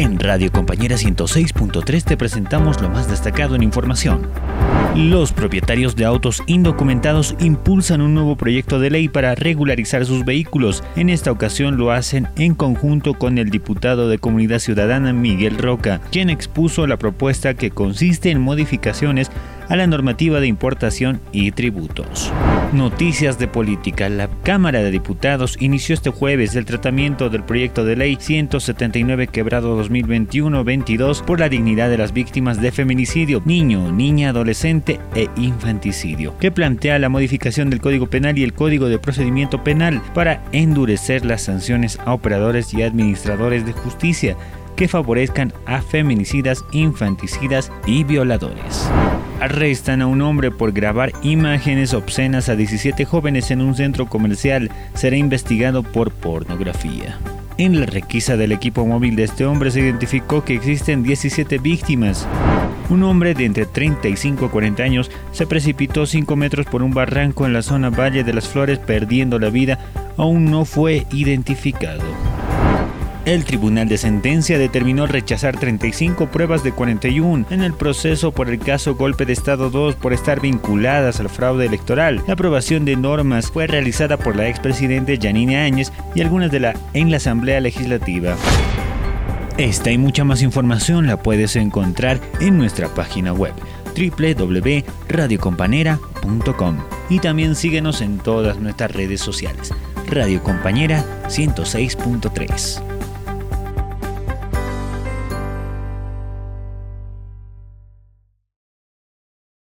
En Radio Compañera 106.3 te presentamos lo más destacado en información. Los propietarios de autos indocumentados impulsan un nuevo proyecto de ley para regularizar sus vehículos. En esta ocasión lo hacen en conjunto con el diputado de Comunidad Ciudadana Miguel Roca, quien expuso la propuesta que consiste en modificaciones a la normativa de importación y tributos. Noticias de política. La Cámara de Diputados inició este jueves el tratamiento del proyecto de ley 179 quebrado 2021-22 por la dignidad de las víctimas de feminicidio, niño, niña, adolescente e infanticidio, que plantea la modificación del Código Penal y el Código de Procedimiento Penal para endurecer las sanciones a operadores y administradores de justicia que favorezcan a feminicidas, infanticidas y violadores. Arrestan a un hombre por grabar imágenes obscenas a 17 jóvenes en un centro comercial. Será investigado por pornografía. En la requisa del equipo móvil de este hombre se identificó que existen 17 víctimas. Un hombre de entre 35 a 40 años se precipitó 5 metros por un barranco en la zona Valle de las Flores perdiendo la vida. Aún no fue identificado. El Tribunal de Sentencia determinó rechazar 35 pruebas de 41 en el proceso por el caso Golpe de Estado 2 por estar vinculadas al fraude electoral. La aprobación de normas fue realizada por la expresidente Janine Áñez y algunas de la en la Asamblea Legislativa. Esta y mucha más información la puedes encontrar en nuestra página web www.radiocompanera.com y también síguenos en todas nuestras redes sociales. Radio Compañera 106.3.